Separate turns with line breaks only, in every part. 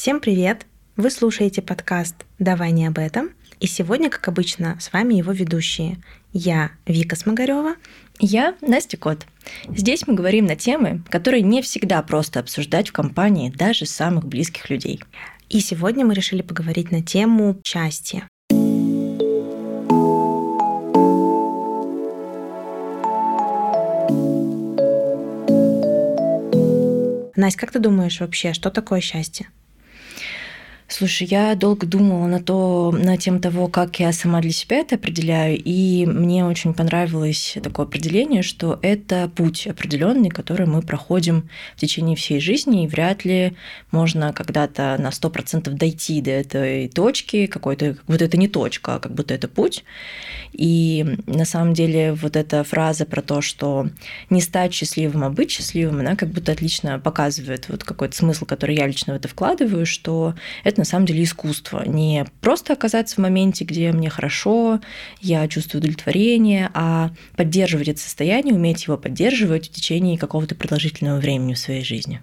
Всем привет! Вы слушаете подкаст «Давай не об этом». И сегодня, как обычно, с вами его ведущие. Я Вика Смогарева.
Я Настя Кот. Здесь мы говорим на темы, которые не всегда просто обсуждать в компании даже самых близких людей.
И сегодня мы решили поговорить на тему счастья. Настя, как ты думаешь вообще, что такое счастье?
Слушай, я долго думала на, то, на тему того, как я сама для себя это определяю, и мне очень понравилось такое определение, что это путь определенный, который мы проходим в течение всей жизни, и вряд ли можно когда-то на 100% дойти до этой точки, какой-то, вот это не точка, а как будто это путь. И на самом деле вот эта фраза про то, что не стать счастливым, а быть счастливым, она как будто отлично показывает вот какой-то смысл, который я лично в это вкладываю, что это на самом деле искусство. Не просто оказаться в моменте, где мне хорошо, я чувствую удовлетворение, а поддерживать это состояние, уметь его поддерживать в течение какого-то продолжительного времени в своей жизни.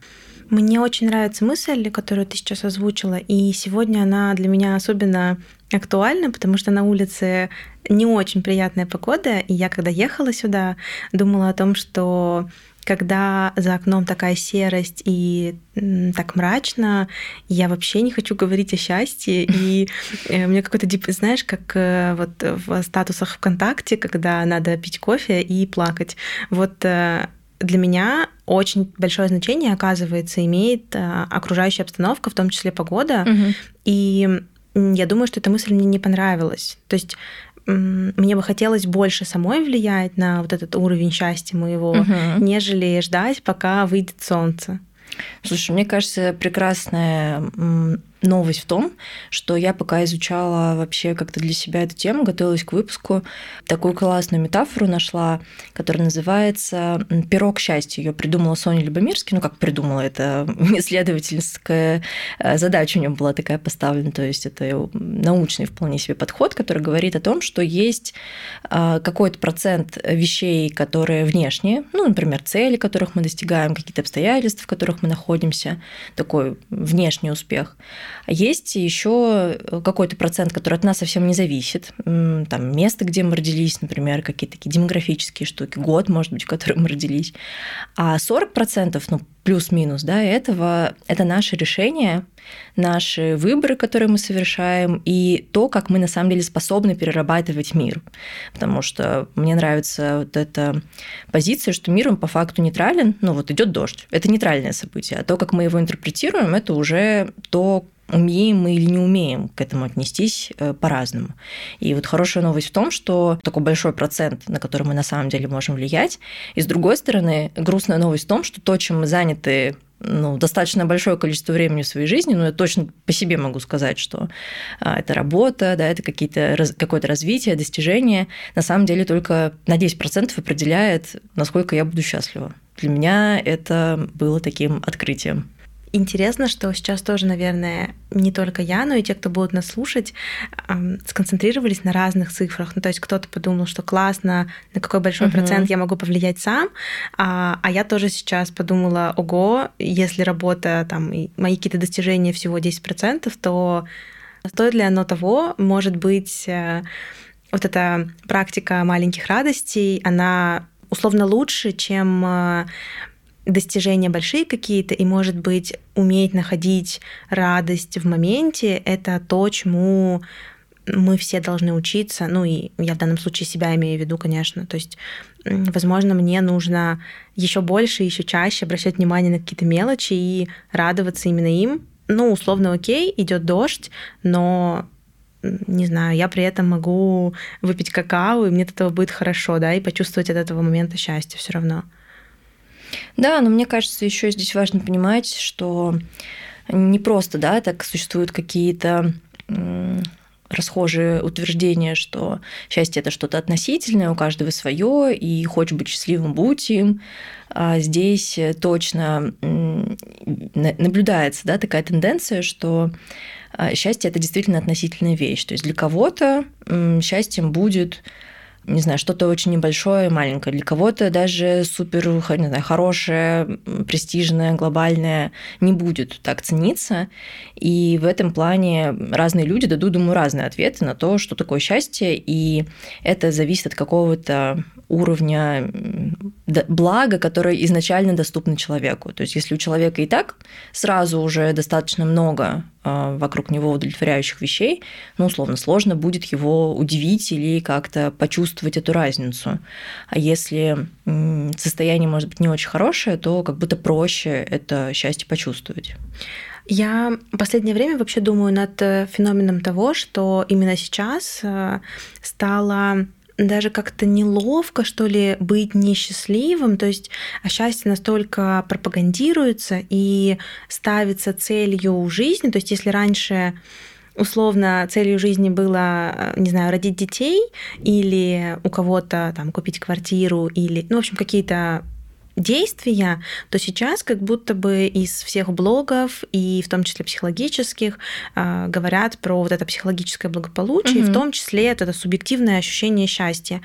Мне очень нравится мысль, которую ты сейчас озвучила, и сегодня она для меня особенно актуальна, потому что на улице не очень приятная погода, и я когда ехала сюда, думала о том, что когда за окном такая серость и так мрачно, я вообще не хочу говорить о счастье. И э, мне какой-то, знаешь, как э, вот в статусах ВКонтакте, когда надо пить кофе и плакать. Вот э, для меня очень большое значение, оказывается, имеет окружающая обстановка, в том числе погода. Угу. И я думаю, что эта мысль мне не понравилась. То есть мне бы хотелось больше самой влиять на вот этот уровень счастья моего, угу. нежели ждать, пока выйдет солнце.
Слушай, мне кажется, прекрасная новость в том, что я пока изучала вообще как-то для себя эту тему, готовилась к выпуску, такую классную метафору нашла, которая называется «Пирог счастья». Ее придумала Соня Любомирский, ну как придумала, это исследовательская э, задача у нее была такая поставлена, то есть это научный вполне себе подход, который говорит о том, что есть э, какой-то процент вещей, которые внешние, ну, например, цели, которых мы достигаем, какие-то обстоятельства, в которых мы находимся, такой внешний успех – есть еще какой-то процент, который от нас совсем не зависит. Там место, где мы родились, например, какие-то такие демографические штуки, год, может быть, в котором мы родились. А 40%, ну, плюс-минус, да, этого это наши решения, наши выборы, которые мы совершаем, и то, как мы на самом деле способны перерабатывать мир. Потому что мне нравится вот эта позиция, что мир, он по факту нейтрален, ну вот идет дождь, это нейтральное событие, а то, как мы его интерпретируем, это уже то, умеем мы или не умеем к этому отнестись э, по-разному. И вот хорошая новость в том, что такой большой процент, на который мы на самом деле можем влиять. И с другой стороны, грустная новость в том, что то, чем мы заняты ну, достаточно большое количество времени в своей жизни, но я точно по себе могу сказать, что а, это работа, да, это какие-то, какое-то развитие, достижение, на самом деле только на 10% определяет, насколько я буду счастлива. Для меня это было таким открытием.
Интересно, что сейчас тоже, наверное, не только я, но и те, кто будут нас слушать, сконцентрировались на разных цифрах. Ну, то есть кто-то подумал, что классно, на какой большой uh-huh. процент я могу повлиять сам, а, а я тоже сейчас подумала, ого, если работа, там, и мои какие-то достижения всего 10%, то стоит ли оно того? Может быть, э, вот эта практика маленьких радостей, она условно лучше, чем э, достижения большие какие-то, и, может быть, уметь находить радость в моменте — это то, чему мы все должны учиться, ну и я в данном случае себя имею в виду, конечно. То есть, возможно, мне нужно еще больше, еще чаще обращать внимание на какие-то мелочи и радоваться именно им. Ну, условно, окей, идет дождь, но не знаю, я при этом могу выпить какао, и мне от этого будет хорошо, да, и почувствовать от этого момента счастье все равно.
Да, но мне кажется, еще здесь важно понимать, что не просто, да, так существуют какие-то расхожие утверждения, что счастье это что-то относительное, у каждого свое, и хочешь быть счастливым, будь им. А здесь точно наблюдается да, такая тенденция, что а, счастье это действительно относительная вещь. То есть для кого-то счастьем будет не знаю, что-то очень небольшое, маленькое. Для кого-то даже супер, не знаю, хорошее, престижное, глобальное не будет так цениться. И в этом плане разные люди дадут, думаю, разные ответы на то, что такое счастье, и это зависит от какого-то уровня блага, которое изначально доступно человеку. То есть если у человека и так сразу уже достаточно много а, вокруг него удовлетворяющих вещей, ну, условно, сложно будет его удивить или как-то почувствовать эту разницу. А если состояние может быть не очень хорошее, то как будто проще это счастье почувствовать.
Я в последнее время вообще думаю над э, феноменом того, что именно сейчас э, стало даже как-то неловко, что ли, быть несчастливым. То есть а счастье настолько пропагандируется и ставится целью жизни. То есть если раньше условно целью жизни было, не знаю, родить детей или у кого-то там купить квартиру или, ну, в общем, какие-то действия, то сейчас как будто бы из всех блогов и в том числе психологических а, говорят про вот это психологическое благополучие, угу. в том числе это, это субъективное ощущение счастья.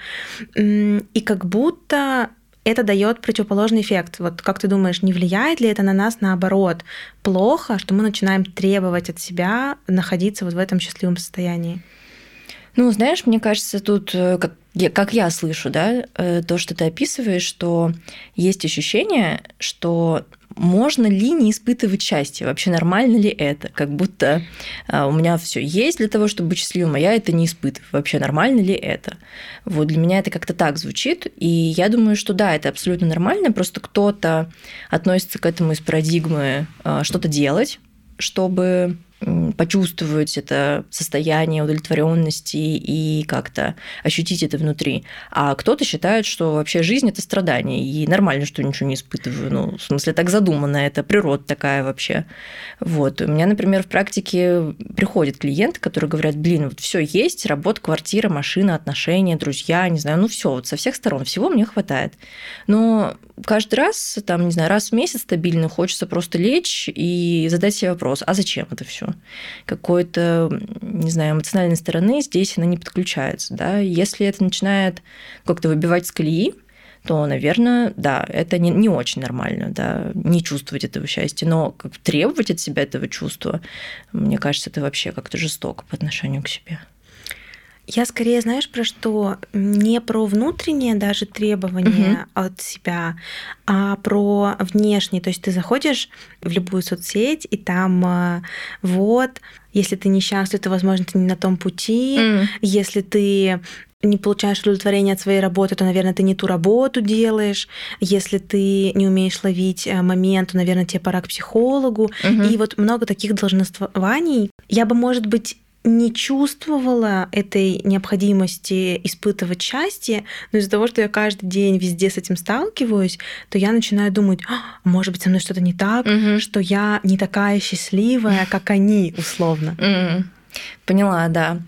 И как будто это дает противоположный эффект. Вот как ты думаешь, не влияет ли это на нас наоборот плохо, что мы начинаем требовать от себя находиться вот в этом счастливом состоянии?
Ну, знаешь, мне кажется, тут, э, как, как я слышу, да, э, то, что ты описываешь, что есть ощущение, что можно ли не испытывать счастье? Вообще нормально ли это? Как будто а, у меня все есть для того, чтобы быть счастливым, а я это не испытываю. Вообще нормально ли это? Вот для меня это как-то так звучит, и я думаю, что да, это абсолютно нормально, просто кто-то относится к этому из парадигмы а, что-то делать, чтобы почувствовать это состояние удовлетворенности и как-то ощутить это внутри. А кто-то считает, что вообще жизнь это страдание, и нормально, что ничего не испытываю. Ну, в смысле, так задумано, это природа такая вообще. Вот. У меня, например, в практике приходят клиенты, которые говорят, блин, вот все есть, работа, квартира, машина, отношения, друзья, не знаю, ну все, вот со всех сторон, всего мне хватает. Но каждый раз, там, не знаю, раз в месяц стабильно хочется просто лечь и задать себе вопрос, а зачем это все? Какой-то, не знаю, эмоциональной стороны здесь она не подключается. Да? Если это начинает как-то выбивать с колеи, то, наверное, да, это не, не очень нормально, да, не чувствовать этого счастья. Но как требовать от себя этого чувства, мне кажется, это вообще как-то жестоко по отношению к себе.
Я скорее, знаешь, про что? Не про внутренние даже требования угу. от себя, а про внешние. То есть ты заходишь в любую соцсеть, и там э, вот, если ты несчастлив, то, возможно, ты не на том пути. Mm. Если ты не получаешь удовлетворение от своей работы, то, наверное, ты не ту работу делаешь. Если ты не умеешь ловить э, момент, то, наверное, тебе пора к психологу. Угу. И вот много таких долженствований. Я бы, может быть, не чувствовала этой необходимости испытывать счастье, но из-за того, что я каждый день везде с этим сталкиваюсь, то я начинаю думать, а, может быть, со мной что-то не так, угу. что я не такая счастливая, как они, условно.
Угу. Поняла, да.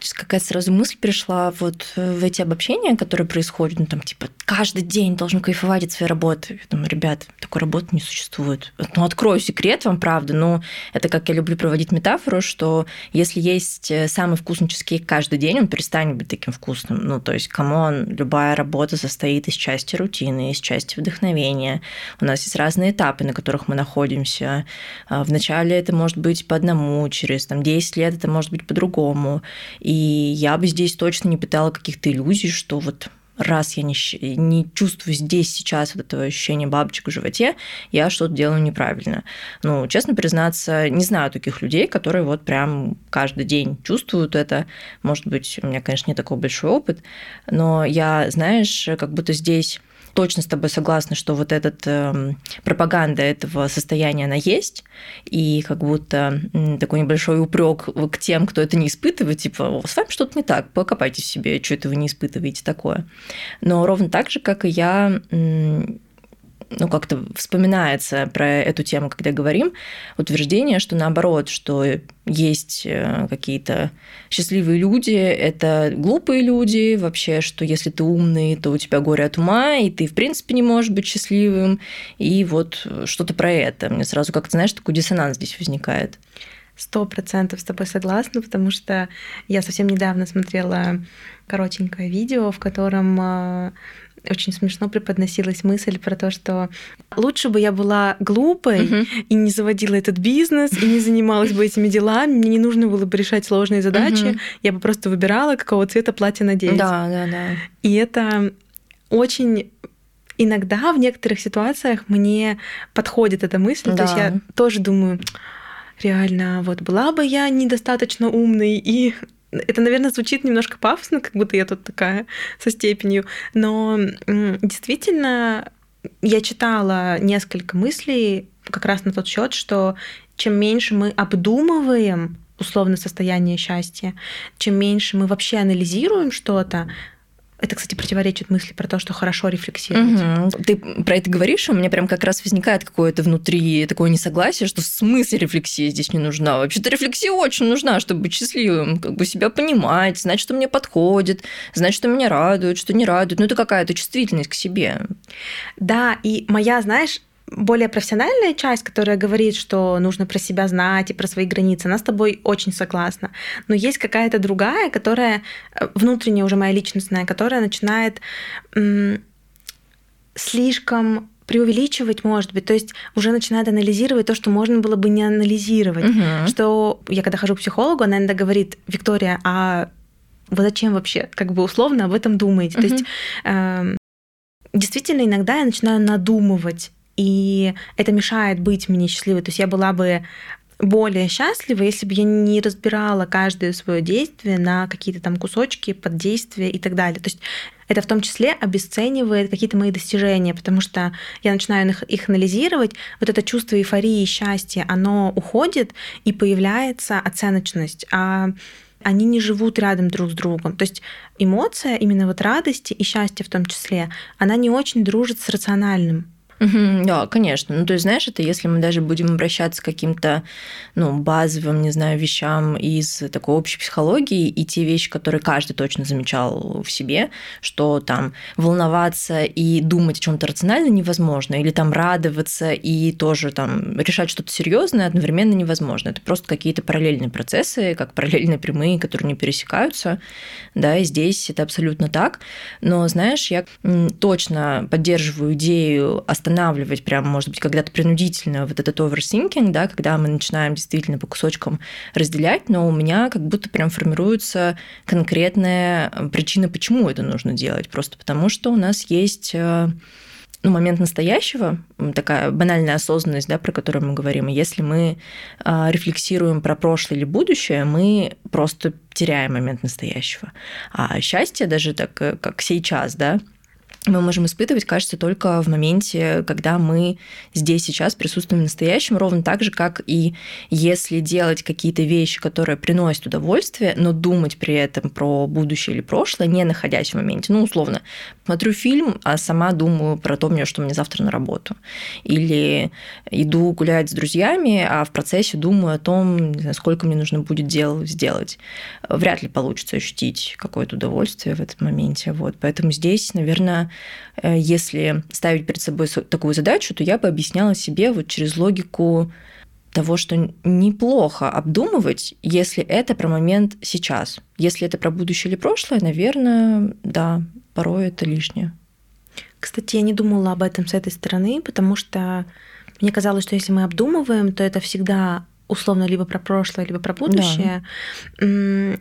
Сейчас какая-то сразу мысль пришла вот э, в эти обобщения, которые происходят, ну там типа каждый день должен кайфовать от своей работы. Я думаю, ребят, такой работы не существует. Ну, открою секрет вам, правда, но это как я люблю проводить метафору, что если есть э, самый вкусный чизкейк каждый день, он перестанет быть таким вкусным. Ну, то есть, come on, любая работа состоит из части рутины, из части вдохновения. У нас есть разные этапы, на которых мы находимся. А, Вначале это может быть по одному, через там, 10 лет это может быть по-другому. Я бы здесь точно не питала каких-то иллюзий, что вот раз я не, не чувствую здесь сейчас вот этого ощущения бабочек в животе, я что-то делаю неправильно. Ну, честно признаться, не знаю таких людей, которые вот прям каждый день чувствуют это. Может быть, у меня, конечно, не такой большой опыт, но я, знаешь, как будто здесь точно с тобой согласна, что вот этот э, пропаганда этого состояния, она есть, и как будто э, такой небольшой упрек к тем, кто это не испытывает, типа, с вами что-то не так, покопайтесь в себе, что это вы не испытываете такое. Но ровно так же, как и я, э, ну, как-то вспоминается про эту тему, когда говорим, утверждение, что наоборот, что есть э, какие-то счастливые люди, это глупые люди вообще, что если ты умный, то у тебя горе от ума, и ты, в принципе, не можешь быть счастливым, и вот что-то про это. Мне сразу как-то, знаешь, такой диссонанс здесь возникает.
сто процентов с тобой согласна, потому что я совсем недавно смотрела коротенькое видео, в котором э, очень смешно преподносилась мысль про то, что лучше бы я была глупой uh-huh. и не заводила этот бизнес, и не занималась бы этими делами, мне не нужно было бы решать сложные задачи, uh-huh. я бы просто выбирала, какого цвета платье надеть.
Да, да, да.
И это очень иногда в некоторых ситуациях мне подходит эта мысль, да. то есть я тоже думаю, реально, вот была бы я недостаточно умной и это, наверное, звучит немножко пафосно, как будто я тут такая со степенью, но действительно я читала несколько мыслей как раз на тот счет, что чем меньше мы обдумываем условно состояние счастья, чем меньше мы вообще анализируем что-то, это, кстати, противоречит мысли про то, что хорошо рефлексировать.
Угу. Ты про это говоришь, у меня прям как раз возникает какое-то внутри такое несогласие, что в смысле рефлексия здесь не нужна. Вообще-то рефлексия очень нужна, чтобы быть счастливым, как бы себя понимать, знать, что мне подходит, знать, что меня радует, что не радует. Ну, это какая-то чувствительность к себе.
Да, и моя, знаешь, более профессиональная часть, которая говорит, что нужно про себя знать и про свои границы, она с тобой очень согласна. Но есть какая-то другая, которая э, внутренняя уже моя личностная, которая начинает м- слишком преувеличивать, может быть, то есть уже начинает анализировать то, что можно было бы не анализировать. Угу. Что я когда хожу к психологу, она иногда говорит, Виктория, а вы зачем вообще, как бы условно об этом думаете? Угу. То есть э, действительно иногда я начинаю надумывать и это мешает быть мне счастливой. То есть я была бы более счастлива, если бы я не разбирала каждое свое действие на какие-то там кусочки, поддействия и так далее. То есть это в том числе обесценивает какие-то мои достижения, потому что я начинаю их, анализировать, вот это чувство эйфории счастья, оно уходит, и появляется оценочность. А они не живут рядом друг с другом. То есть эмоция, именно вот радости и счастья в том числе, она не очень дружит с рациональным.
Да, конечно. Ну, то есть, знаешь, это если мы даже будем обращаться к каким-то, ну, базовым, не знаю, вещам из такой общей психологии, и те вещи, которые каждый точно замечал в себе, что там волноваться и думать о чем то рационально невозможно, или там радоваться и тоже там решать что-то серьезное одновременно невозможно. Это просто какие-то параллельные процессы, как параллельные прямые, которые не пересекаются, да, и здесь это абсолютно так. Но, знаешь, я точно поддерживаю идею остановиться останавливать прям, может быть, когда-то принудительно вот этот overthinking, да, когда мы начинаем действительно по кусочкам разделять, но у меня как будто прям формируется конкретная причина, почему это нужно делать. Просто потому, что у нас есть э, ну, момент настоящего, такая банальная осознанность, да, про которую мы говорим. Если мы э, рефлексируем про прошлое или будущее, мы просто теряем момент настоящего. А счастье даже так, э, как сейчас, да, мы можем испытывать, кажется, только в моменте, когда мы здесь сейчас присутствуем в настоящем, ровно так же, как и если делать какие-то вещи, которые приносят удовольствие, но думать при этом про будущее или прошлое, не находясь в моменте. Ну, условно, смотрю фильм, а сама думаю про то, что мне завтра на работу. Или иду гулять с друзьями, а в процессе думаю о том, сколько мне нужно будет дел сделать. Вряд ли получится ощутить какое-то удовольствие в этом моменте. Вот. Поэтому здесь, наверное, Э, если ставить перед собой такую задачу, то я бы объясняла себе вот через логику того, что неплохо обдумывать, если это про момент сейчас. Если это про будущее или прошлое, наверное, да, порой это лишнее.
Кстати, я не думала об этом с этой стороны, потому что мне казалось, что если мы обдумываем, то это всегда условно либо про прошлое, либо про будущее. Да.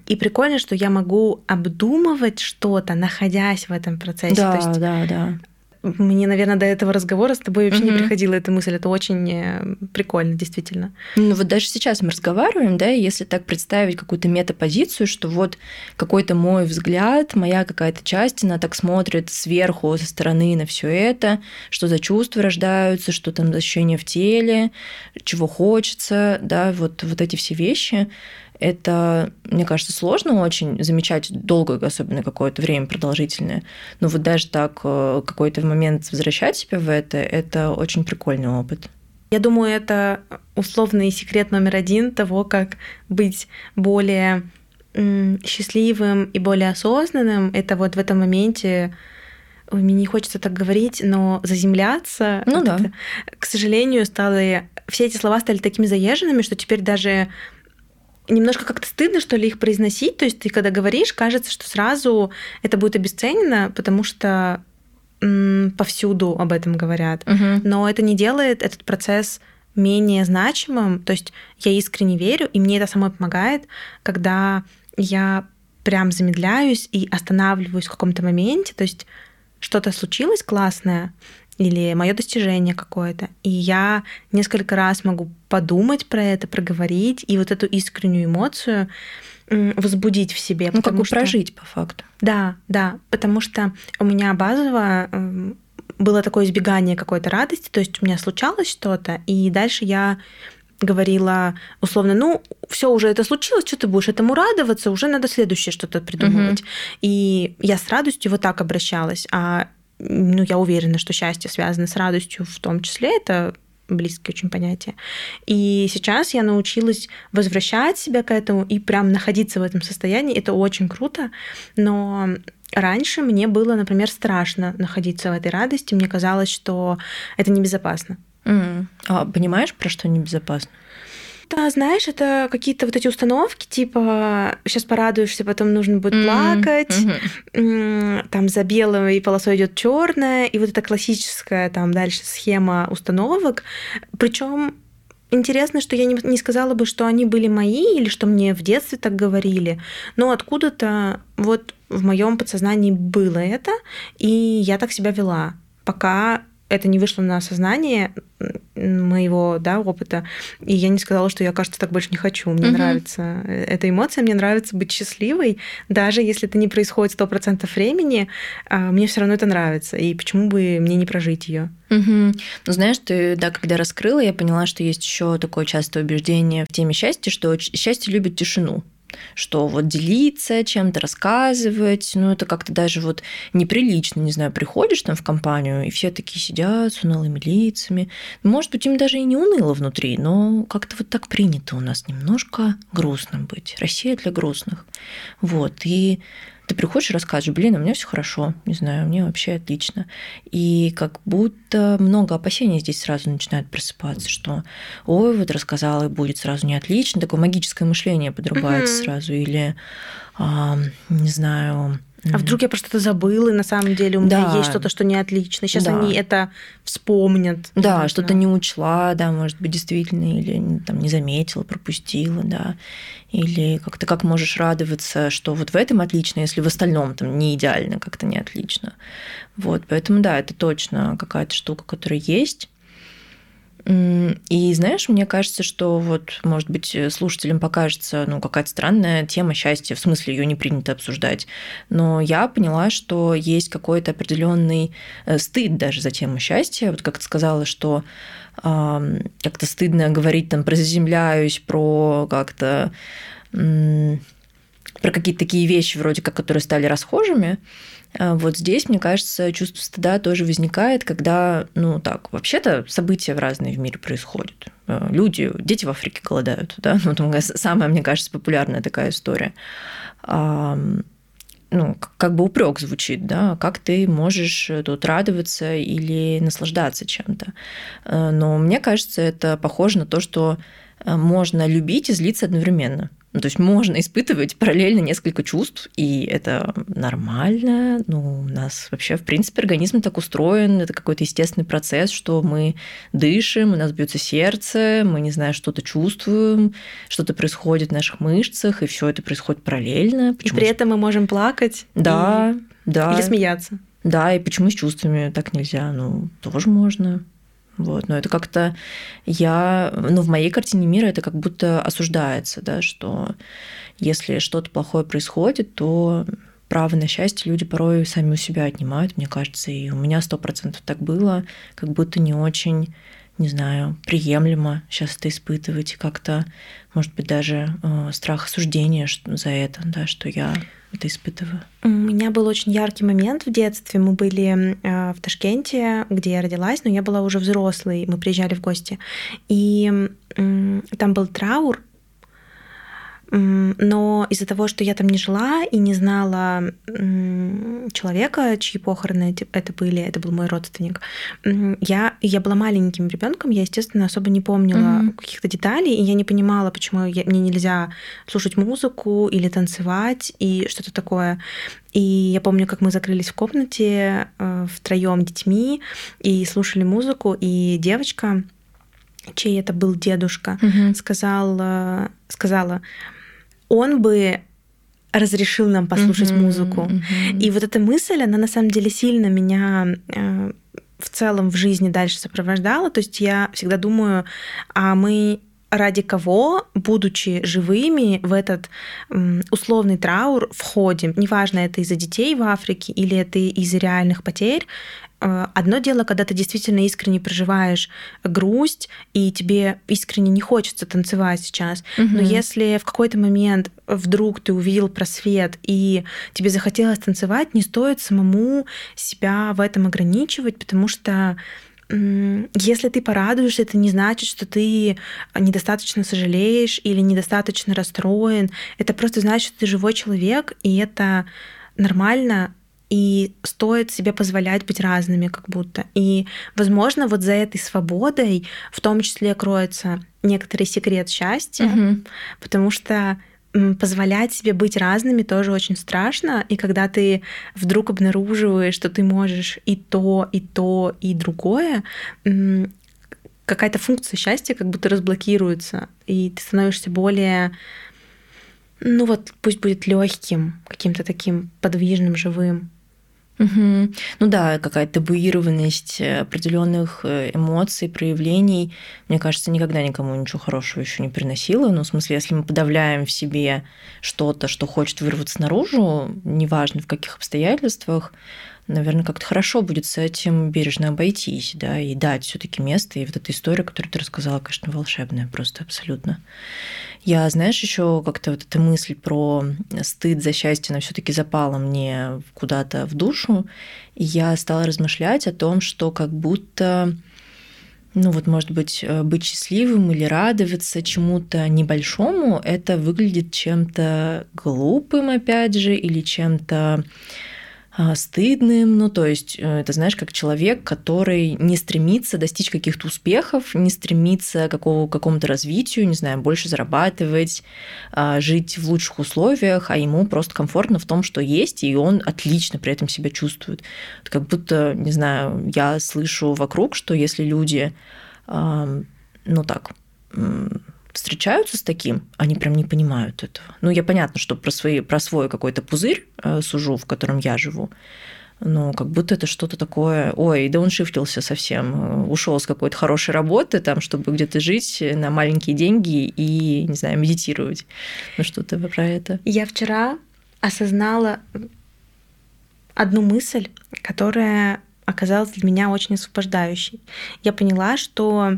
И прикольно, что я могу обдумывать что-то, находясь в этом процессе.
Да, То есть да, да
мне, наверное, до этого разговора с тобой вообще угу. не приходила эта мысль. Это очень э, прикольно, действительно.
Ну вот даже сейчас мы разговариваем, да, если так представить какую-то метапозицию, что вот какой-то мой взгляд, моя какая-то часть, она так смотрит сверху, со стороны на все это, что за чувства рождаются, что там за ощущения в теле, чего хочется, да, вот, вот эти все вещи это, мне кажется, сложно очень замечать долгое, особенно какое-то время продолжительное. Но вот даже так э, какой-то момент возвращать себя в это, это очень прикольный опыт.
Я думаю, это условный секрет номер один того, как быть более счастливым и более осознанным. Это вот в этом моменте Ой, мне не хочется так говорить, но заземляться.
Ну да.
Это, к сожалению, стало все эти слова стали такими заезженными, что теперь даже немножко как-то стыдно, что ли, их произносить. То есть ты когда говоришь, кажется, что сразу это будет обесценено, потому что м, повсюду об этом говорят.
Мгм.
Но это не делает этот процесс менее значимым. То есть я искренне верю, и мне это самой помогает, когда я прям замедляюсь и останавливаюсь в каком-то моменте. То есть что-то случилось классное или мое достижение какое-то, и я несколько раз могу подумать про это, проговорить, и вот эту искреннюю эмоцию возбудить в себе.
Ну, как бы
что-
прожить по факту.
да, да, потому что у меня базово эм, было такое избегание какой-то радости, то есть у меня случалось что-то, и дальше я говорила условно, ну, все уже это случилось, что ты будешь этому радоваться, уже надо следующее что-то придумывать. И я с радостью вот так обращалась, а ну, я уверена, что счастье связано с радостью в том числе, это близкие очень понятия. И сейчас я научилась возвращать себя к этому и прям находиться в этом состоянии. Это очень круто, но раньше мне было, например, страшно находиться в этой радости. Мне казалось, что это небезопасно.
М. А понимаешь, про что небезопасно?
Да, знаешь, это какие-то вот эти установки, типа сейчас порадуешься, потом нужно будет плакать,
Мгм.
М, там за белой полосой идет черная, и вот эта классическая там дальше схема установок. Причем интересно, что я не, не сказала бы, что они были мои или что мне в детстве так говорили, но откуда-то вот в моем подсознании было это, и я так себя вела, пока это не вышло на осознание моего да, опыта, и я не сказала, что я, кажется, так больше не хочу. Мне
Мгм.
нравится э, эта эмоция, мне нравится быть счастливой, даже если это не происходит сто процентов времени, а, мне все равно это нравится, и почему бы мне не прожить ее?
Мгм. Ну, знаешь, ты, да, когда раскрыла, я поняла, что есть еще такое частое убеждение в теме счастья, что счастье любит тишину что вот делиться чем-то, рассказывать, ну, это как-то даже вот неприлично, не знаю, приходишь там в компанию, и все такие сидят с унылыми лицами. Может быть, им даже и не уныло внутри, но как-то вот так принято у нас немножко грустно быть. Россия для грустных. Вот, и ты приходишь и рассказываешь, блин, у меня все хорошо, не знаю, мне вообще отлично. И как будто много опасений здесь сразу начинает просыпаться, что ой, вот рассказала, и будет сразу не отлично, такое магическое мышление подрубается
Мгм.
сразу, или, а, не знаю...
А вдруг я про что-то забыла, и на самом деле у меня
Да.
есть что-то, что не отлично. Сейчас
Да.
они это вспомнят.
Да, что-то не учла, да, может быть, действительно, или там не заметила, пропустила, да. Или как-то как можешь радоваться, что вот в этом отлично, если в остальном там не идеально, как-то не отлично. Вот, поэтому да, это точно какая-то штука, которая есть. И знаешь, мне кажется, что вот, может быть, слушателям покажется, ну, какая-то странная тема счастья, в смысле ее не принято обсуждать. Но я поняла, что есть какой-то определенный э, стыд даже за тему счастья. Вот как ты сказала, что ам, как-то стыдно говорить там про заземляюсь, про как-то м, про какие-то такие вещи вроде как, которые стали расхожими. А Вот здесь, мне кажется, чувство стыда тоже возникает, когда, ну так, вообще-то события в разные в мире происходят. Э, Люди, дети в Африке голодают, да, ну, там самая, мне кажется, популярная такая история. Ну, как бы упрек звучит, да, как ты можешь тут радоваться или наслаждаться чем-то. Э, Но мне кажется, это похоже на то, что можно любить и злиться одновременно. Ну, то есть можно испытывать параллельно несколько чувств, и это нормально. Ну, у нас вообще, в принципе, организм так устроен, это какой-то естественный процесс, что мы дышим, у нас бьется сердце, мы, не знаю, что-то чувствуем, что-то происходит в наших мышцах, и все это происходит параллельно.
И
Почему
при этом мы можем плакать.
да, да.
и- Или смеяться.
Да, и почему с чувствами так нельзя? Ну, тоже можно. Вот, но это как-то я, ну, в моей картине мира это как будто осуждается, да, что если что-то плохое происходит, то право на счастье люди порой сами у себя отнимают, мне кажется, и у меня сто процентов так было, как будто не очень, не знаю, приемлемо сейчас это испытывать, и как-то, может быть, даже э, страх осуждения за это, да, что я это испытываю.
У меня был очень яркий момент в детстве. Мы были э, в Ташкенте, где я родилась, но я была уже взрослой. Мы приезжали в гости. И там был траур. Но из-за того, что я там не жила и не знала человека, чьи похороны это были, это был мой родственник, я, я была маленьким ребенком, я, естественно, особо не помнила mm-hmm. каких-то деталей, и я не понимала, почему я, мне нельзя слушать музыку или танцевать и что-то такое. И я помню, как мы закрылись в комнате э, втроем детьми и слушали музыку, и девочка, чей это был дедушка, mm-hmm. сказала, сказала, он бы разрешил нам послушать mm-hmm, музыку. Mm-hmm. И вот эта мысль, она на самом деле сильно меня э, в целом в жизни дальше сопровождала. То есть я всегда думаю, а мы ради кого, будучи живыми, в этот условный траур входим. Неважно, это из-за детей в Африке или это из-за реальных потерь, Э, одно дело, когда ты действительно искренне проживаешь грусть, и тебе искренне не хочется танцевать сейчас. Угу. Но если в какой-то момент вдруг ты увидел просвет, и тебе захотелось танцевать, не стоит самому себя в этом ограничивать, потому что если ты порадуешься, это не значит, что ты недостаточно сожалеешь или недостаточно расстроен. Это просто значит, что ты живой человек, и это нормально и стоит себе позволять быть разными как будто. И, возможно, вот за этой свободой в том числе кроется некоторый секрет счастья, угу. потому что позволять себе быть разными тоже очень страшно. И когда ты вдруг обнаруживаешь, что ты можешь и то, и то, и другое, какая-то функция счастья как будто разблокируется, и ты становишься более ну вот пусть будет легким, каким-то таким подвижным, живым.
Угу. Ну да, какая-то табуированность определенных э, эмоций, проявлений, мне кажется, никогда никому ничего хорошего еще не приносила. Ну, в смысле, если мы подавляем в себе что-то, что хочет вырваться наружу, неважно в каких обстоятельствах, наверное, как-то хорошо будет с этим бережно обойтись, да, и дать все таки место. И вот эта история, которую ты рассказала, конечно, волшебная, просто абсолютно. Я, знаешь, еще как-то вот эта мысль про стыд за счастье, она все таки запала мне куда-то в душу, и я стала размышлять о том, что как будто ну вот, может быть, э, быть счастливым или радоваться чему-то небольшому, это выглядит чем-то глупым, опять же, или чем-то стыдным. Ну, то есть, э, это знаешь, как человек, который не стремится достичь каких-то успехов, не стремится к какого, какому-то развитию, не знаю, больше зарабатывать, а, жить в лучших условиях, а ему просто комфортно в том, что есть, и он отлично при этом себя чувствует. Как будто, не знаю, я слышу вокруг, что если люди, ну так, встречаются с таким, они прям не понимают этого. Ну, я понятно, что про, свои, про свой какой-то пузырь э, сужу, в котором я живу, но как будто это что-то такое, ой, да он шифтился совсем, э, ушел с какой-то хорошей работы, там, чтобы где-то жить на маленькие деньги и, не знаю, медитировать. Ну, что-то про это.
Я вчера осознала одну мысль, которая оказалась для меня очень освобождающей. Я поняла, что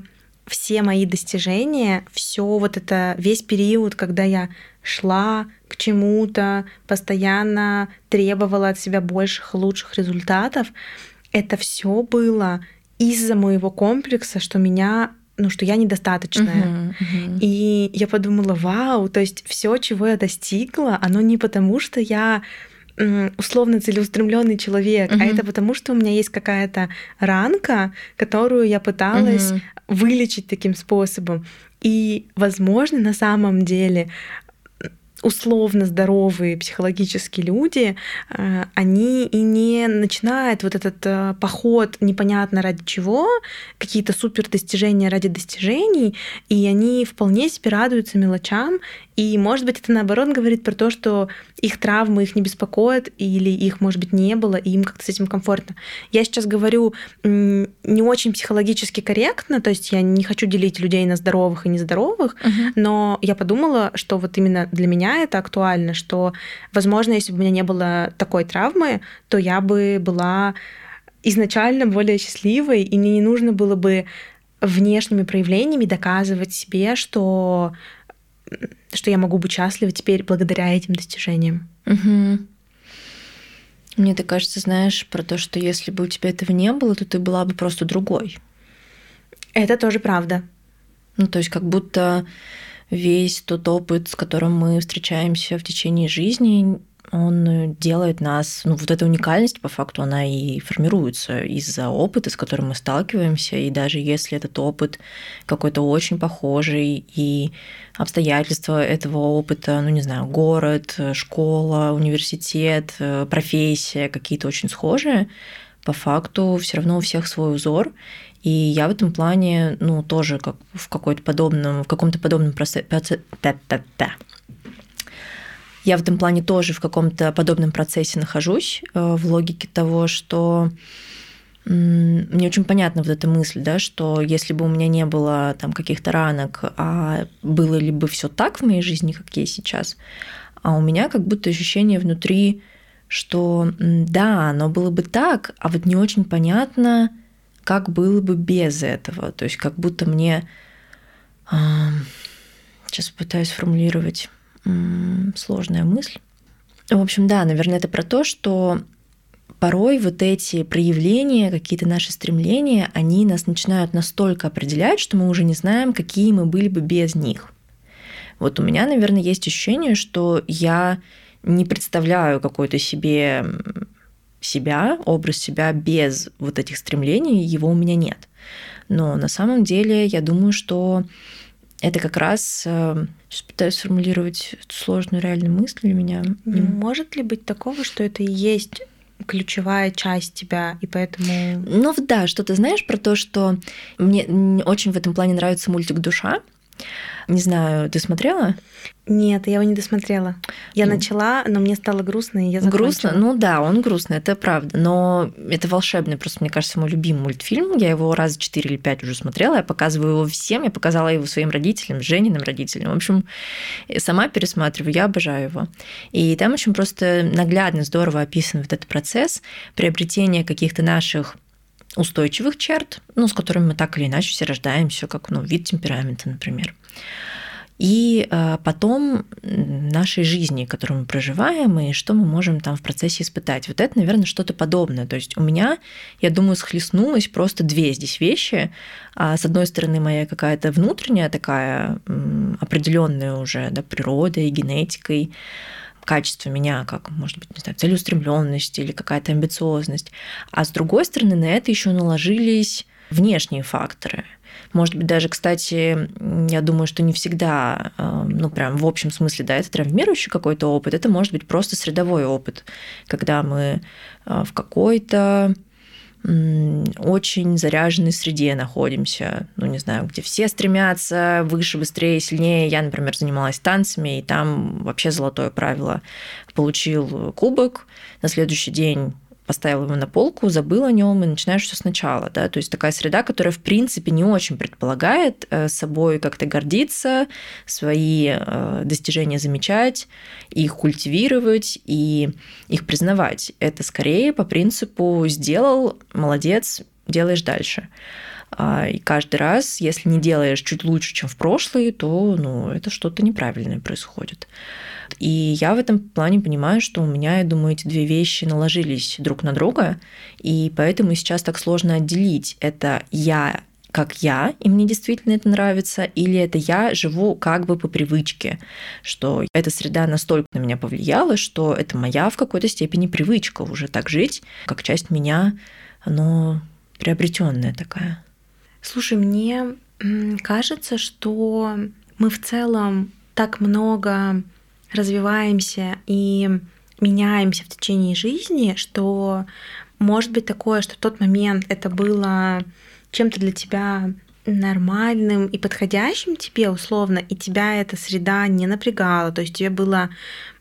все мои достижения, все вот это, весь период, когда я шла к чему-то, постоянно требовала от себя больших, лучших результатов, это все было из-за моего комплекса, что меня ну, что я недостаточная. Uh-huh, uh-huh. И я подумала, вау, то есть все, чего я достигла, оно не потому, что я условно целеустремленный человек, uh-huh. а это потому, что у меня есть какая-то ранка, которую я пыталась uh-huh. Вылечить таким способом. И, возможно, на самом деле условно здоровые психологические люди, э, они и не начинают вот этот э, поход непонятно ради чего, какие-то супер достижения ради достижений, и они вполне себе радуются мелочам, и, может быть, это наоборот говорит про то, что их травмы их не беспокоят, или их, может быть, не было, и им как-то с этим комфортно. Я сейчас говорю не очень психологически корректно, то есть я не хочу делить людей на здоровых и нездоровых, uh-huh. но я подумала, что вот именно для меня это актуально, что, возможно, если бы у меня не было такой травмы, то я бы была изначально более счастливой, и мне не нужно было бы внешними проявлениями доказывать себе, что что я могу быть счастлива теперь благодаря этим достижениям.
Угу. Мне так кажется, знаешь, про то, что если бы у тебя этого не было, то ты была бы просто другой.
Это тоже правда.
Ну, то есть как будто весь тот опыт, с которым мы встречаемся в течение жизни, он делает нас, ну, вот эта уникальность, по факту, она и формируется из-за опыта, с которым мы сталкиваемся, и даже если этот опыт какой-то очень похожий, и обстоятельства этого опыта, ну, не знаю, город, школа, университет, профессия какие-то очень схожие, по факту все равно у всех свой узор, и я в этом плане, ну, тоже как в какой-то подобном, в каком-то подобном процессе... Я в этом плане тоже в каком-то подобном процессе нахожусь, э, в логике того, что мне очень понятна вот эта мысль, да, что если бы у меня не было там каких-то ранок, а было ли бы все так в моей жизни, как есть сейчас, а у меня как будто ощущение внутри, что да, оно было бы так, а вот не очень понятно, как было бы без этого. То есть как будто мне... Сейчас пытаюсь формулировать сложная мысль. В общем, да, наверное, это про то, что порой вот эти проявления, какие-то наши стремления, они нас начинают настолько определять, что мы уже не знаем, какие мы были бы без них. Вот у меня, наверное, есть ощущение, что я не представляю какой-то себе себя, образ себя без вот этих стремлений, его у меня нет. Но на самом деле я думаю, что это как раз... Э, сейчас пытаюсь сформулировать сложную реальную мысль для меня.
Может ли быть такого, что это и есть ключевая часть тебя, и поэтому...
Ну да, что ты знаешь про то, что мне очень в этом плане нравится мультик «Душа», не знаю, ты смотрела?
Нет, я его не досмотрела. Я mm. начала, но мне стало грустно, и я закончила.
Грустно? Ну да, он грустный, это правда. Но это волшебный, просто, мне кажется, мой любимый мультфильм. Я его раз четыре или пять уже смотрела. Я показываю его всем. Я показала его своим родителям, Жениным родителям. В общем, сама пересматриваю, я обожаю его. И там очень просто наглядно, здорово описан вот этот процесс приобретения каких-то наших устойчивых черт, ну, с которыми мы так или иначе все рождаемся, как ну, вид темперамента, например. И э, потом нашей жизни, которую мы проживаем, и что мы можем там в процессе испытать. Вот это, наверное, что-то подобное. То есть у меня, я думаю, схлестнулось просто две здесь вещи. А с одной стороны, моя какая-то внутренняя такая определенная уже да, природой, генетикой, качество меня, как, может быть, не знаю, целеустремленность или какая-то амбициозность. А с другой стороны, на это еще наложились внешние факторы. Может быть, даже, кстати, я думаю, что не всегда, э, ну, прям в общем смысле, да, это травмирующий какой-то опыт, это может быть просто средовой опыт, когда мы э, в какой-то очень заряженной среде находимся, ну, не знаю, где все стремятся выше, быстрее, сильнее. Я, например, занималась танцами, и там вообще золотое правило. Получил кубок, на следующий день поставил его на полку, забыл о нем и начинаешь все сначала. Да? То есть такая среда, которая, в принципе, не очень предполагает э, собой как-то гордиться, свои э, достижения замечать, их культивировать и их признавать. Это скорее по принципу «сделал, молодец, делаешь дальше». А, и каждый раз, если не делаешь чуть лучше, чем в прошлый, то ну, это что-то неправильное происходит. И я в этом плане понимаю, что у меня, я думаю, эти две вещи наложились друг на друга, и поэтому сейчас так сложно отделить. Это я как я, и мне действительно это нравится, или это я живу как бы по привычке, что эта среда настолько на меня повлияла, что это моя в какой-то степени привычка уже так жить, как часть меня, но приобретенная такая.
Слушай, мне кажется, что мы в целом так много развиваемся и меняемся в течение жизни, что может быть такое, что в тот момент это было чем-то для тебя нормальным и подходящим тебе условно, и тебя эта среда не напрягала, то есть тебе было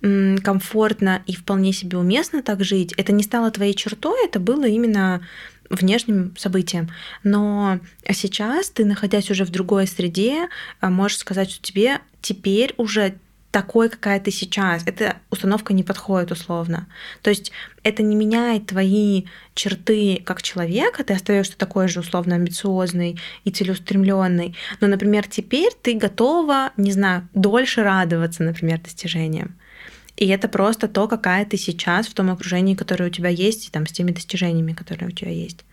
комфортно и вполне себе уместно так жить. Это не стало твоей чертой, это было именно внешним событием. Но сейчас ты, находясь уже в другой среде, можешь сказать, что тебе теперь уже такой, какая ты сейчас. Эта установка не подходит условно. То есть это не меняет твои черты как человека, ты остаешься такой же условно амбициозный и целеустремленный. Но, например, теперь ты готова, не знаю, дольше радоваться, например, достижениям. И это просто то, какая ты сейчас в том окружении, которое у тебя есть, и там с теми достижениями, которые у тебя есть.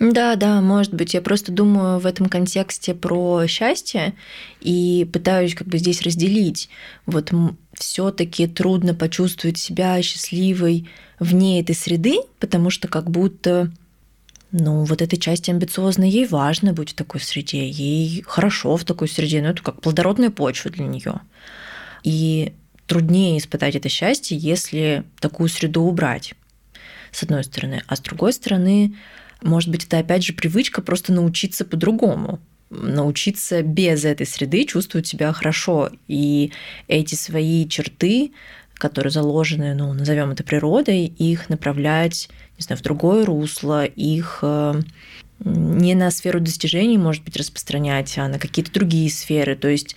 Да, да, может быть. Я просто думаю в этом контексте про счастье и пытаюсь как бы здесь разделить. Вот все-таки трудно почувствовать себя счастливой вне этой среды, потому что как будто ну, вот этой части амбициозной, ей важно быть в такой среде, ей хорошо в такой среде, ну, это как плодородная почва для нее. И труднее испытать это счастье, если такую среду убрать, с одной стороны. А с другой стороны, может быть, это опять же привычка просто научиться по-другому научиться без этой среды чувствовать себя хорошо. И эти свои черты, которые заложены, ну, назовем это природой, их направлять, не знаю, в другое русло, их э, не на сферу достижений, может быть, распространять, а на какие-то другие сферы. То есть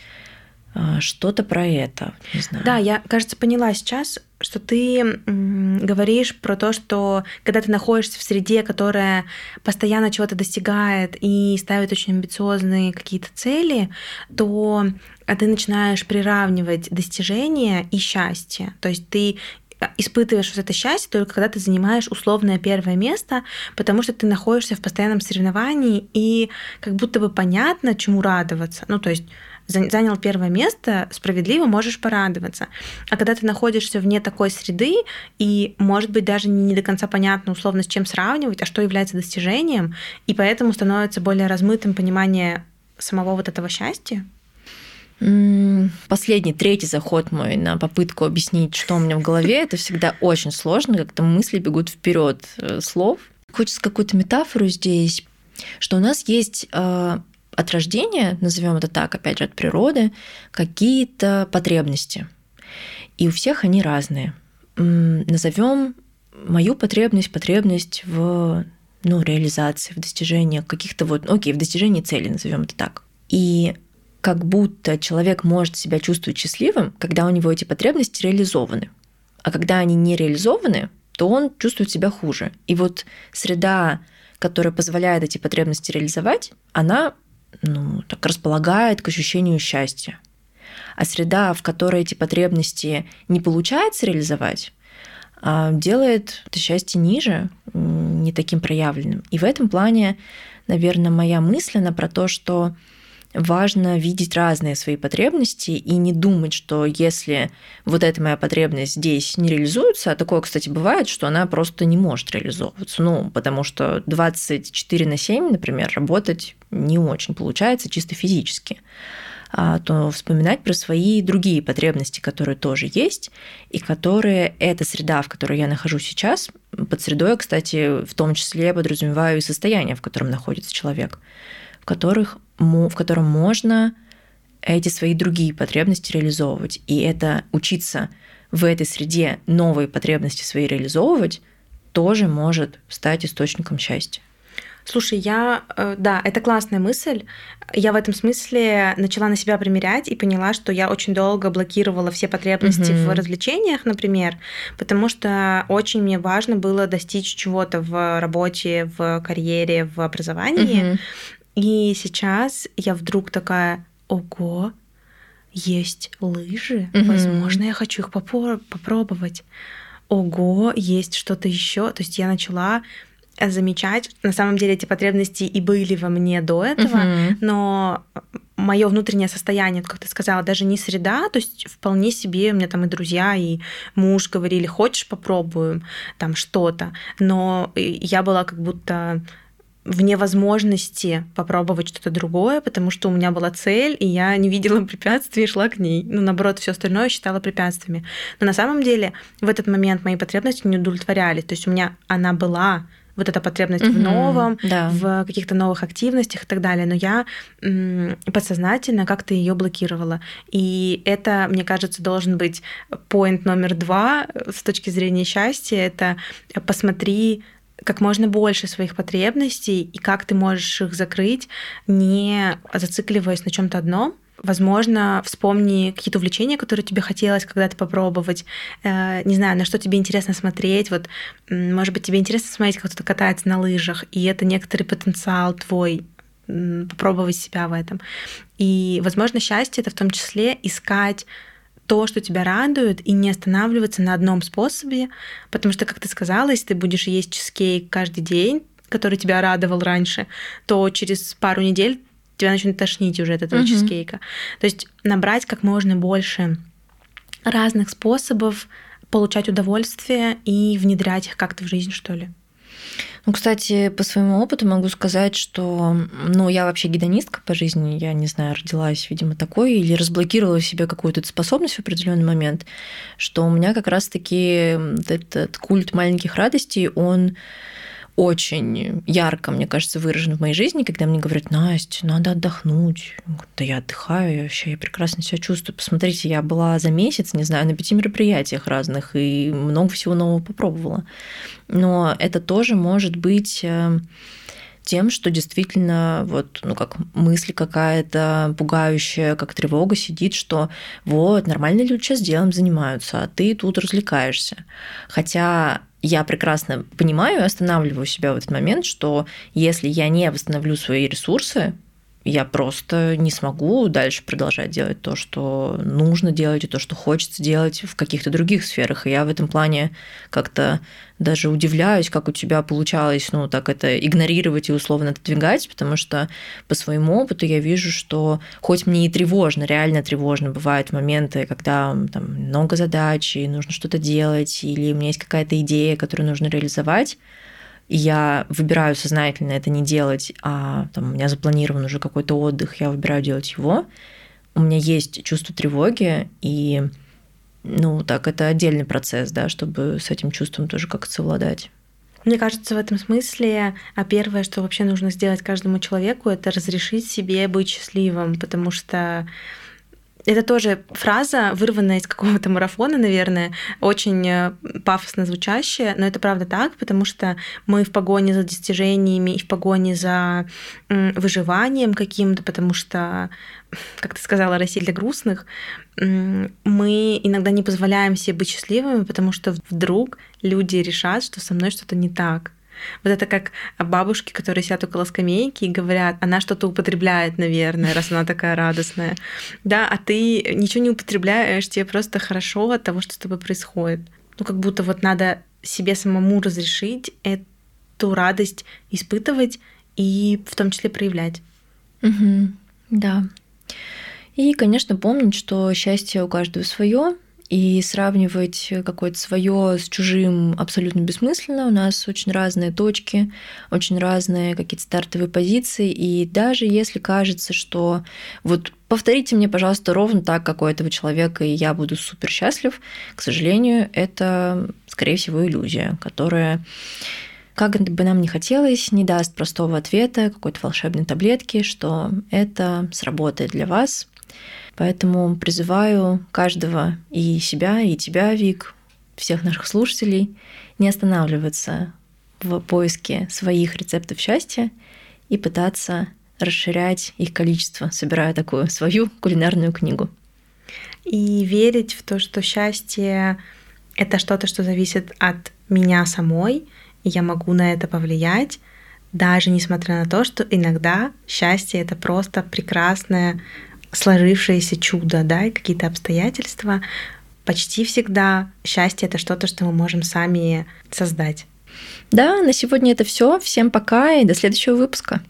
что-то про это, не знаю.
Да, я, кажется, поняла сейчас, что ты говоришь про то, что когда ты находишься в среде, которая постоянно чего-то достигает и ставит очень амбициозные какие-то цели, то ты начинаешь приравнивать достижения и счастье. То есть ты испытываешь вот это счастье только когда ты занимаешь условное первое место, потому что ты находишься в постоянном соревновании и как будто бы понятно, чему радоваться. Ну, то есть занял первое место, справедливо можешь порадоваться. А когда ты находишься вне такой среды, и, может быть, даже не до конца понятно условно, с чем сравнивать, а что является достижением, и поэтому становится более размытым понимание самого вот этого счастья,
Последний, третий заход мой на попытку объяснить, что у меня в голове, это всегда очень сложно, как-то мысли бегут вперед э, слов. Хочется какую-то метафору здесь, что у нас есть э, от рождения, назовем это так, опять же, от природы, какие-то потребности. И у всех они разные. Назовем мою потребность, потребность в ну, реализации, в достижении каких-то вот, окей, в достижении цели, назовем это так. И как будто человек может себя чувствовать счастливым, когда у него эти потребности реализованы. А когда они не реализованы, то он чувствует себя хуже. И вот среда, которая позволяет эти потребности реализовать, она ну, так располагает к ощущению счастья. А среда, в которой эти потребности не получается реализовать, а, делает это счастье ниже, не таким проявленным. И в этом плане, наверное, моя мысль, она про то, что важно видеть разные свои потребности и не думать, что если вот эта моя потребность здесь не реализуется, а такое, кстати, бывает, что она просто не может реализовываться, ну, потому что 24 на 7, например, работать не очень получается чисто физически. А, то вспоминать про свои другие потребности, которые тоже есть, и которые эта среда, в которой я нахожусь сейчас, под средой, кстати, в том числе подразумеваю и состояние, в котором находится человек, в которых в котором можно эти свои другие потребности реализовывать. И это учиться в этой среде новые потребности свои реализовывать тоже может стать источником счастья.
Слушай, я, э, да, это классная мысль. Я в этом смысле начала на себя примерять и поняла, что я очень долго блокировала все потребности угу. в развлечениях, например, потому что очень мне важно было достичь чего-то в работе, в карьере, в образовании. Угу. И сейчас я вдруг такая, ого, есть лыжи, mm-hmm. возможно, я хочу их попор- попробовать. Ого, есть что-то еще. То есть я начала замечать, на самом деле эти потребности и были во мне до этого, mm-hmm. но мое внутреннее состояние, как ты сказала, даже не среда, то есть вполне себе у меня там и друзья, и муж говорили, хочешь попробуем там что-то, но я была как будто вне возможности попробовать что-то другое, потому что у меня была цель, и я не видела препятствий и шла к ней. Ну, наоборот, все остальное считала препятствиями. Но на самом деле в этот момент мои потребности не удовлетворялись. То есть у меня она была, вот эта потребность угу, в новом, да. в каких-то новых активностях и так далее, но я подсознательно как-то ее блокировала. И это, мне кажется, должен быть поинт номер два с точки зрения счастья. Это посмотри как можно больше своих потребностей и как ты можешь их закрыть, не зацикливаясь на чем-то одном. Возможно, вспомни какие-то увлечения, которые тебе хотелось когда-то попробовать. Э, не знаю, на что тебе интересно смотреть. Вот, может быть, тебе интересно смотреть, как кто-то катается на лыжах, и это некоторый потенциал твой попробовать себя в этом. И, возможно, счастье это в том числе искать то, что тебя радует, и не останавливаться на одном способе, потому что, как ты сказала, если ты будешь есть чизкейк каждый день, который тебя радовал раньше, то через пару недель тебя начнет тошнить уже от этого угу. чизкейка. То есть набрать как можно больше разных способов получать удовольствие и внедрять их как-то в жизнь, что ли.
Ну, кстати, по своему опыту могу сказать, что, ну, я вообще гедонистка по жизни, я не знаю, родилась, видимо, такой, или разблокировала в себе какую-то способность в определенный момент, что у меня как раз-таки этот культ маленьких радостей, он очень ярко, мне кажется, выражен в моей жизни, когда мне говорят, Настя, надо отдохнуть. Да я отдыхаю, я вообще я прекрасно себя чувствую. Посмотрите, я была за месяц, не знаю, на пяти мероприятиях разных и много всего нового попробовала. Но это тоже может быть э, тем, что действительно вот, ну, как мысль какая-то пугающая, как тревога сидит, что вот, нормальные люди сейчас делом занимаются, а ты тут развлекаешься. Хотя я прекрасно понимаю и останавливаю себя в этот момент, что если я не восстановлю свои ресурсы, я просто не смогу дальше продолжать делать то, что нужно делать, и то, что хочется делать в каких-то других сферах. И я в этом плане как-то даже удивляюсь, как у тебя получалось, ну, так это игнорировать и условно отодвигать, потому что по своему опыту я вижу, что хоть мне и тревожно, реально тревожно бывают моменты, когда там много задач, и нужно что-то делать, или у меня есть какая-то идея, которую нужно реализовать, я выбираю сознательно это не делать, а там, у меня запланирован уже какой-то отдых, я выбираю делать его, у меня есть чувство тревоги, и ну, так, это отдельный процесс, да, чтобы с этим чувством тоже как-то совладать.
Мне кажется, в этом смысле, а первое, что вообще нужно сделать каждому человеку, это разрешить себе быть счастливым, потому что это тоже фраза, вырванная из какого-то марафона, наверное, очень э, пафосно звучащая, но это правда так, потому что мы в погоне за достижениями и в погоне за выживанием каким-то, потому что, как ты сказала, Россия для грустных, мы иногда не позволяем себе быть счастливыми, потому что вдруг люди решат, что со мной что-то не так. Вот это как бабушки, которые сидят около скамейки и говорят, она что-то употребляет, наверное, раз она такая радостная. Да, а ты ничего не употребляешь, тебе просто хорошо от того, что с тобой происходит. Ну, как будто вот надо себе самому разрешить эту радость испытывать и в том числе проявлять.
Угу, да. И, конечно, помнить, что счастье у каждого свое, и сравнивать какое-то свое с чужим абсолютно бессмысленно. У нас очень разные точки, очень разные какие-то стартовые позиции. И даже если кажется, что вот повторите мне, пожалуйста, ровно так, как у этого человека, и я буду супер счастлив, к сожалению, это, скорее всего, иллюзия, которая как бы нам ни хотелось, не даст простого ответа, какой-то волшебной таблетки, что это сработает для вас, Поэтому призываю каждого и себя, и тебя, Вик, всех наших слушателей не останавливаться в поиске своих рецептов счастья и пытаться расширять их количество, собирая такую свою кулинарную книгу.
И верить в то, что счастье — это что-то, что зависит от меня самой, и я могу на это повлиять, даже несмотря на то, что иногда счастье — это просто прекрасное сложившееся чудо, да, и какие-то обстоятельства, почти всегда счастье это что-то, что мы можем сами создать.
Да, на сегодня это все. Всем пока и до следующего выпуска.